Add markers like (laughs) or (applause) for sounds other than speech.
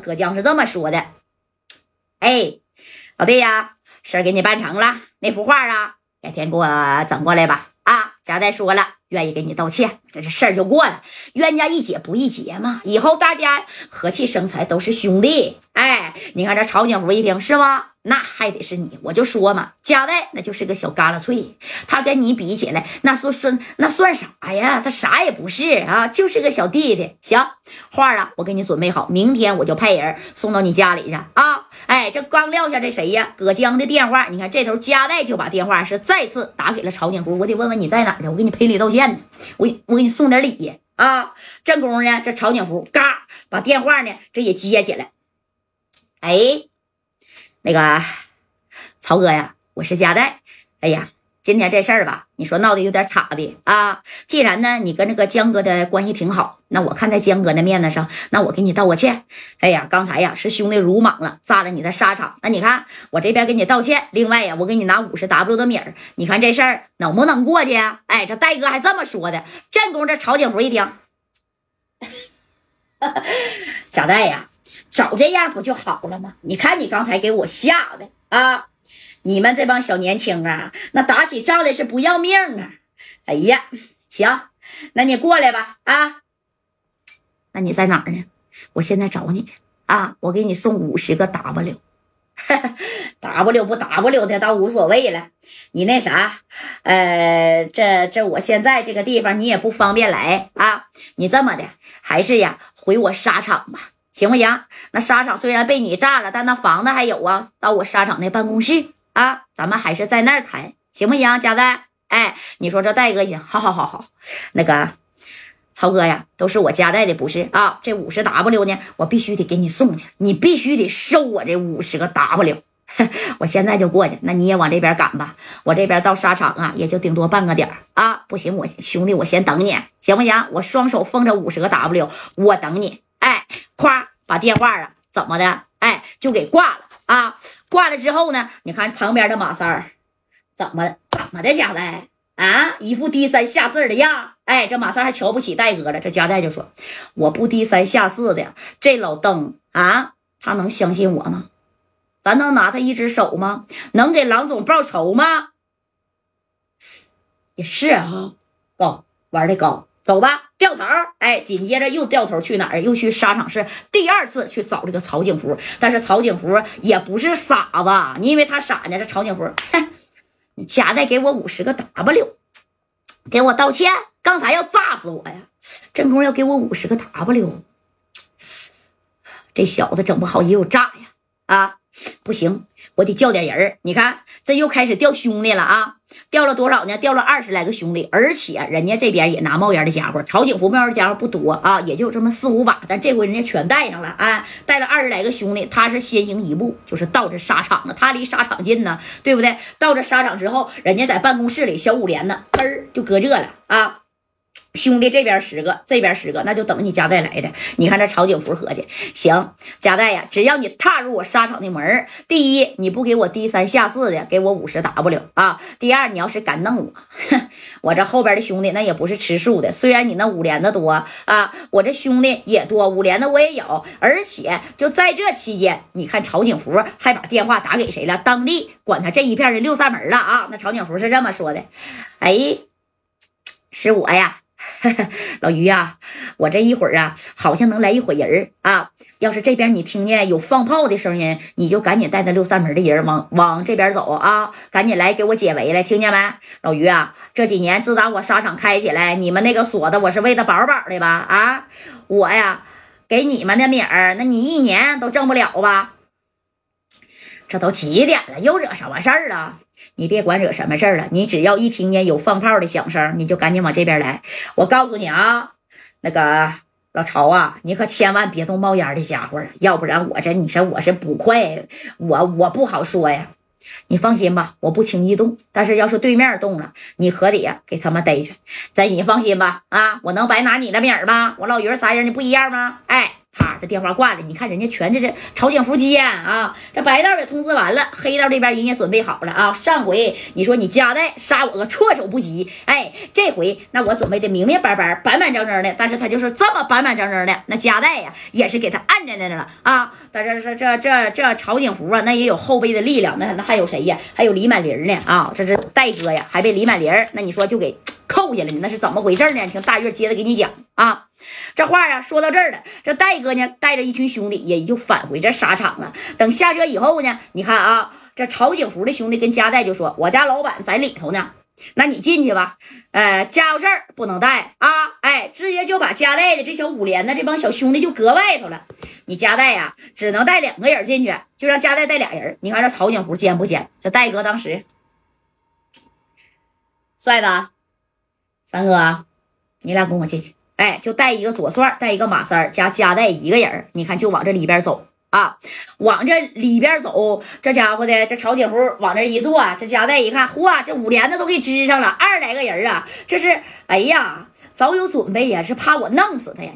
葛江是这么说的：“哎，老弟呀，事儿给你办成了，那幅画啊，改天给我整过来吧。啊，贾代说了，愿意给你道歉，这这事儿就过了。冤家宜解不宜结嘛，以后大家和气生财，都是兄弟。哎，你看这曹景福一听是吗？那还得是你，我就说嘛，贾代那就是个小旮旯脆，他跟你比起来，那算算那算啥呀？他啥也不是啊，就是个小弟弟。行，画啊，我给你准备好，明天我就派人送到你家里去啊。哎，这刚撂下这谁呀？葛江的电话，你看这头贾代就把电话是再次打给了曹景福，我得问问你在哪呢？我给你赔礼道歉呢，我我给你送点礼啊。正宫呢，这曹景福嘎把电话呢这也接起来，哎。那个曹哥呀，我是佳代。哎呀，今天这事儿吧，你说闹得有点岔的啊。既然呢，你跟这个江哥的关系挺好，那我看在江哥的面子上，那我给你道个歉。哎呀，刚才呀是兄弟鲁莽了，炸了你的沙场。那你看我这边给你道歉，另外呀，我给你拿五十 W 的米儿。你看这事儿能不能过去啊？哎，这戴哥还这么说的。正宫这曹景福一听，(laughs) 贾代呀。早这样不就好了吗？你看你刚才给我吓的啊！你们这帮小年轻啊，那打起仗来是不要命啊！哎呀，行，那你过来吧啊！那你在哪儿呢？我现在找你去啊！我给你送五十个 W，W (laughs) 不 W 的倒无所谓了。你那啥，呃，这这我现在这个地方你也不方便来啊。你这么的，还是呀，回我沙场吧。行不行？那沙场虽然被你炸了，但那房子还有啊。到我沙场那办公室啊，咱们还是在那儿谈，行不行？贾代，哎，你说这戴哥行？好好好好。那个曹哥呀，都是我家代的，不是啊？这五十 W 呢，我必须得给你送去，你必须得收我这五十个 W。我现在就过去，那你也往这边赶吧。我这边到沙场啊，也就顶多半个点啊。不行，我兄弟，我先等你，行不行？我双手奉着五十个 W，我等你。哎，夸把电话啊，怎么的？哎，就给挂了啊！挂了之后呢，你看旁边的马三儿，怎么怎么的？贾代啊，一副低三下四的样哎，这马三还瞧不起戴哥了。这贾代就说：“我不低三下四的，这老登啊，他能相信我吗？咱能拿他一只手吗？能给郎总报仇吗？也是啊，高玩的高。”走吧，掉头哎，紧接着又掉头去哪儿？又去沙场市，第二次去找这个曹景福。但是曹景福也不是傻子，你以为他傻呢？这曹景福，哼，你夹带给我五十个 W，给我道歉。刚才要炸死我呀！正宫要给我五十个 W，这小子整不好也有炸呀！啊，不行，我得叫点人你看，这又开始掉兄弟了啊！掉了多少呢？掉了二十来个兄弟，而且人家这边也拿冒烟的家伙。曹景福冒烟的家伙不多啊，也就这么四五把，但这回人家全带上了啊！带了二十来个兄弟，他是先行一步，就是到这沙场了。他离沙场近呢，对不对？到这沙场之后，人家在办公室里，小五连呢，嘚就搁这了啊！兄弟这边十个，这边十个，那就等你加代来的。你看这曹景福合计，行，加代呀，只要你踏入我沙场的门第一，你不给我低三下四的，给我五十 W 啊；第二，你要是敢弄我，(laughs) 我这后边的兄弟那也不是吃素的。虽然你那五连的多啊，我这兄弟也多，五连的我也有。而且就在这期间，你看曹景福还把电话打给谁了？当地管他这一片的六扇门了啊。那曹景福是这么说的：“哎，是我呀。” (laughs) 老于呀，我这一会儿啊，好像能来一伙人啊。要是这边你听见有放炮的声音，你就赶紧带着六扇门的人往往这边走啊，赶紧来给我解围来，听见没？老于啊，这几年自打我沙场开起来，你们那个锁子我是喂的饱饱的吧？啊，我呀，给你们的米儿，那你一年都挣不了吧？这都几点了，又惹什么事儿了？你别管惹什么事儿了，你只要一听见有放炮的响声，你就赶紧往这边来。我告诉你啊，那个老曹啊，你可千万别动冒烟的家伙，要不然我这你说我是捕快，我我不好说呀。你放心吧，我不轻易动。但是要是对面动了，你可得给他们逮去。这你放心吧，啊，我能白拿你的名儿吗？我老于仨人你不一样吗？哎。咔，这电话挂了。你看人家全这是曹景福接啊，这白道也通知完了，黑道这边人也准备好了啊。上回你说你加代杀我个措手不及，哎，这回那我准备的明明白白、板板正正的。但是他就是这么板板正正的，那加代呀也是给他按在那了啊。但是这这这这曹景福啊，那也有后备的力量，那那还有谁呀？还有李满林呢啊，这是戴哥呀，还被李满林那你说就给。扣下来呢，那是怎么回事呢？听大月接着给你讲啊。这话啊说到这儿了，这戴哥呢带着一群兄弟也就返回这沙场了。等下车以后呢，你看啊，这曹景福的兄弟跟加代就说：“我家老板在里头呢，那你进去吧。呃，家伙事儿不能带啊，哎，直接就把加代的这小五连的这帮小兄弟就搁外头了。你加代呀，只能带两个人进去，就让加代带俩人。你看这曹景福奸不奸？这戴哥当时，帅子。”三哥，你俩跟我进去。哎，就带一个左帅，带一个马三加加代一个人你看就往这里边走啊，往这里边走。这家伙的这曹铁夫往这一坐，这加代一看，嚯，这五连的都给支上了，二十来个人啊！这是，哎呀，早有准备呀，是怕我弄死他呀。